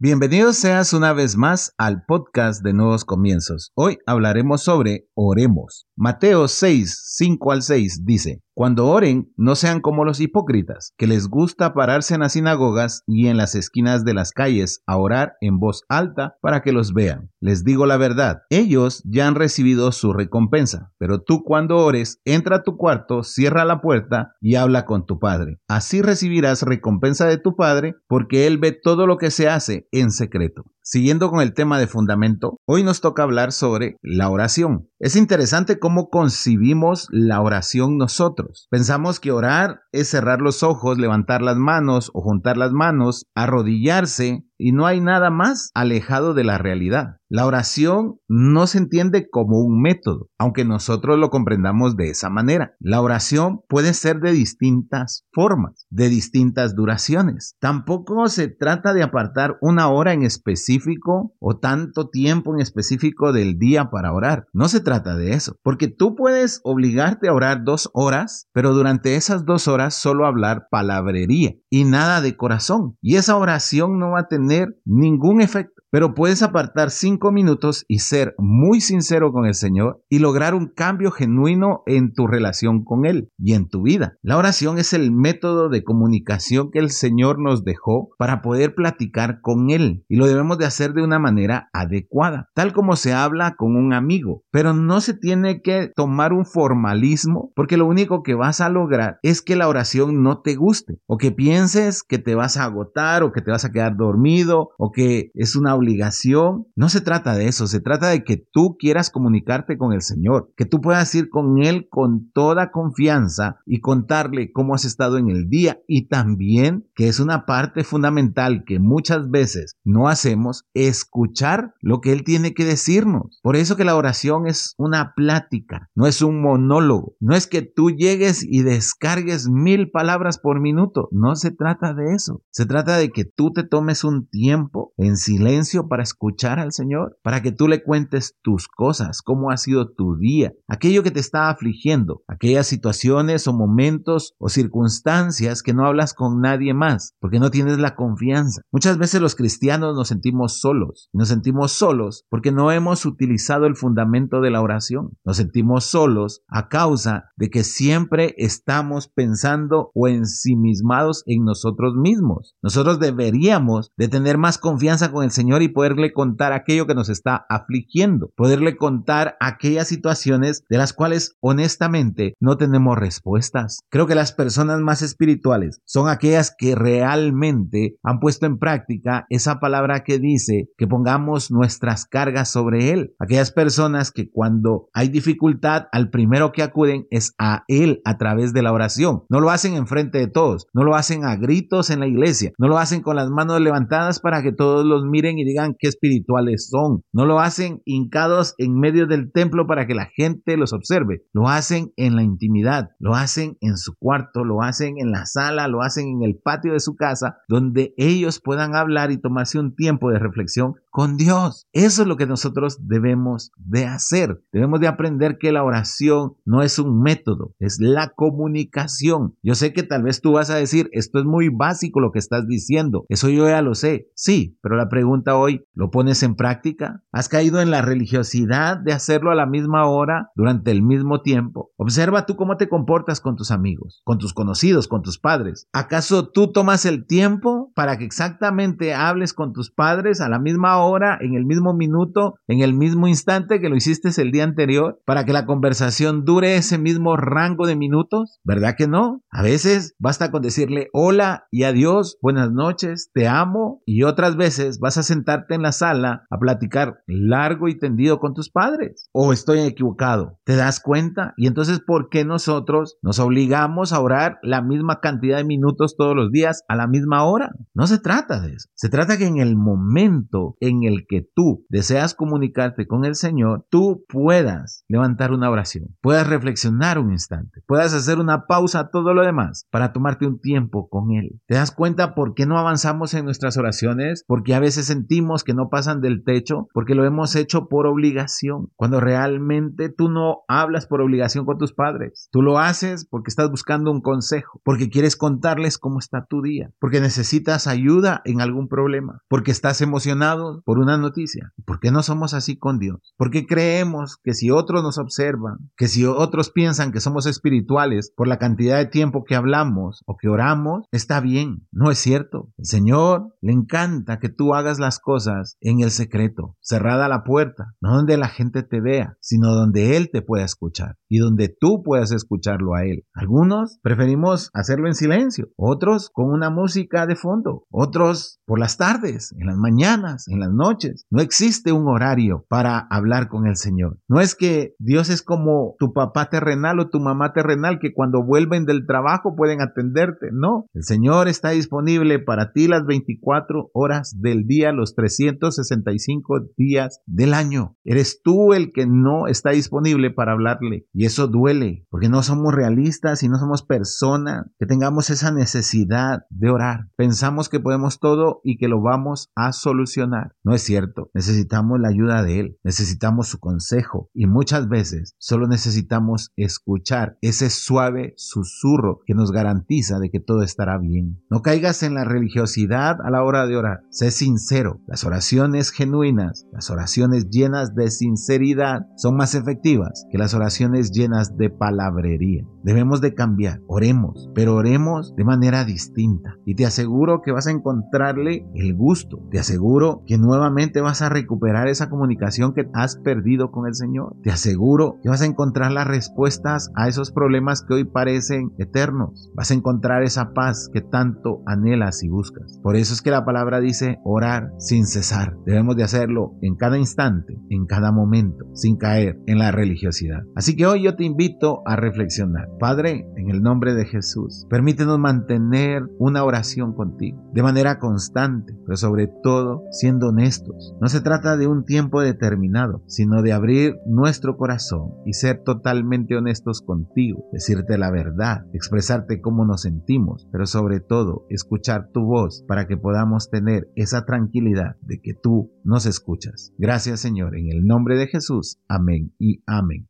Bienvenidos seas una vez más al podcast de Nuevos Comienzos. Hoy hablaremos sobre oremos. Mateo 6, 5 al 6 dice, cuando oren, no sean como los hipócritas, que les gusta pararse en las sinagogas y en las esquinas de las calles a orar en voz alta para que los vean. Les digo la verdad, ellos ya han recibido su recompensa, pero tú cuando ores, entra a tu cuarto, cierra la puerta y habla con tu Padre. Así recibirás recompensa de tu Padre, porque Él ve todo lo que se hace en secreto. Siguiendo con el tema de fundamento, hoy nos toca hablar sobre la oración. Es interesante cómo concibimos la oración nosotros. Pensamos que orar es cerrar los ojos, levantar las manos o juntar las manos, arrodillarse y no hay nada más alejado de la realidad. La oración no se entiende como un método, aunque nosotros lo comprendamos de esa manera. La oración puede ser de distintas formas, de distintas duraciones. Tampoco se trata de apartar una hora en específico o tanto tiempo en específico del día para orar. No se trata de eso, porque tú puedes obligarte a orar dos horas, pero durante esas dos horas solo hablar palabrería y nada de corazón. Y esa oración no va a tener ningún efecto. Pero puedes apartar cinco minutos y ser muy sincero con el Señor y lograr un cambio genuino en tu relación con Él y en tu vida. La oración es el método de comunicación que el Señor nos dejó para poder platicar con Él y lo debemos de hacer de una manera adecuada, tal como se habla con un amigo. Pero no se tiene que tomar un formalismo porque lo único que vas a lograr es que la oración no te guste o que pienses que te vas a agotar o que te vas a quedar dormido o que es una obligación. No se trata de eso, se trata de que tú quieras comunicarte con el Señor, que tú puedas ir con Él con toda confianza y contarle cómo has estado en el día y también que es una parte fundamental que muchas veces no hacemos, escuchar lo que Él tiene que decirnos. Por eso que la oración es una plática, no es un monólogo, no es que tú llegues y descargues mil palabras por minuto, no se trata de eso, se trata de que tú te tomes un tiempo en silencio para escuchar al Señor, para que tú le cuentes tus cosas, cómo ha sido tu día, aquello que te está afligiendo, aquellas situaciones o momentos o circunstancias que no hablas con nadie más, porque no tienes la confianza. Muchas veces los cristianos nos sentimos solos, nos sentimos solos porque no hemos utilizado el fundamento de la oración. Nos sentimos solos a causa de que siempre estamos pensando o ensimismados en nosotros mismos. Nosotros deberíamos de tener más confianza con el Señor y poderle contar aquello que nos está afligiendo, poderle contar aquellas situaciones de las cuales honestamente no tenemos respuestas. Creo que las personas más espirituales son aquellas que realmente han puesto en práctica esa palabra que dice que pongamos nuestras cargas sobre Él. Aquellas personas que cuando hay dificultad al primero que acuden es a Él a través de la oración. No lo hacen en frente de todos, no lo hacen a gritos en la iglesia, no lo hacen con las manos levantadas para que todos los miren y digan qué espirituales son. No lo hacen hincados en medio del templo para que la gente los observe. Lo hacen en la intimidad, lo hacen en su cuarto, lo hacen en la sala, lo hacen en el patio de su casa, donde ellos puedan hablar y tomarse un tiempo de reflexión con Dios. Eso es lo que nosotros debemos de hacer. Debemos de aprender que la oración no es un método, es la comunicación. Yo sé que tal vez tú vas a decir, esto es muy básico lo que estás diciendo, eso yo ya lo sé. Sí, pero la pregunta hoy, ¿lo pones en práctica? ¿Has caído en la religiosidad de hacerlo a la misma hora durante el mismo tiempo? Observa tú cómo te comportas con tus amigos, con tus conocidos, con tus padres. ¿Acaso tú tomas el tiempo para que exactamente hables con tus padres a la misma hora, en el mismo minuto, en el mismo instante que lo hiciste el día anterior, para que la conversación dure ese mismo rango de minutos? ¿Verdad que no? A veces basta con decirle hola y adiós, buenas noches, te amo, y otras veces vas a sentarte en la sala a platicar largo y tendido con tus padres. ¿O estoy equivocado? ¿Te das cuenta? Y entonces, ¿por qué nosotros nos obligamos a orar la misma cantidad de minutos todos los días a la misma hora? No se trata de eso. Se trata que en el momento en el que tú deseas comunicarte con el Señor, tú puedas levantar una oración, puedas reflexionar un instante, puedas hacer una pausa a todo lo demás para tomarte un tiempo con Él. ¿Te das cuenta por qué no avanzamos en nuestras oraciones? Porque a veces sentimos que no pasan del techo porque lo hemos hecho por obligación, cuando realmente tú no hablas por obligación con tus padres. Tú lo haces porque estás buscando un consejo, porque quieres contarles cómo está tu día, porque necesitas ayuda en algún problema, porque estás emocionado por una noticia. ¿Por qué no somos así con Dios? Porque creemos que si otros nos observan, que si otros piensan que somos espirituales por la cantidad de tiempo que hablamos o que oramos, está bien. No es cierto. El Señor le encanta que tú hagas las cosas en el secreto, cerrada la puerta, no donde la gente te vea, sino donde Él te pueda escuchar y donde tú puedas escucharlo a Él. Algunos preferimos hacerlo en silencio, otros con una música de fondo, otros por las tardes, en las mañanas, en las noches. No existe un horario para hablar con el Señor. No es que Dios es como tu papá terrenal o tu mamá terrenal que cuando vuelven del trabajo pueden atenderte. No, el Señor está disponible para ti las 24 horas del día, los 365 días del año. Eres tú el que no está disponible para hablarle. Y eso duele, porque no somos realistas y no somos personas que tengamos esa necesidad de orar. Pensamos que podemos todo y que lo vamos a solucionar. No es cierto. Necesitamos la ayuda de Él. Necesitamos su consejo. Y muchas veces solo necesitamos escuchar ese suave susurro que nos garantiza de que todo estará bien. No caigas en la religiosidad a la hora de orar. Sé sincero. Las oraciones genuinas, las oraciones llenas de sinceridad son más efectivas que las oraciones llenas de palabrería. Debemos de cambiar. Oremos, pero oremos de manera distinta. Y te aseguro que vas a encontrarle el gusto. Te aseguro que nuevamente vas a recuperar esa comunicación que has perdido con el Señor. Te aseguro que vas a encontrar las respuestas a esos problemas que hoy parecen eternos. Vas a encontrar esa paz que tanto anhelas y buscas. Por eso es que la palabra dice orar sin cesar. Debemos de hacerlo en cada instante, en cada momento, sin caer en la religiosidad. Así que hoy yo te invito a reflexionar. Padre, en el nombre de Jesús, permítenos mantener una oración contigo de manera constante, pero sobre todo siendo honestos. No se trata de un tiempo determinado, sino de abrir nuestro corazón y ser totalmente honestos contigo, decirte la verdad, expresarte cómo nos sentimos, pero sobre todo escuchar tu voz para que podamos tener esa tranquilidad de que tú nos escuchas. Gracias Señor, en el nombre de Jesús. Amén y amén.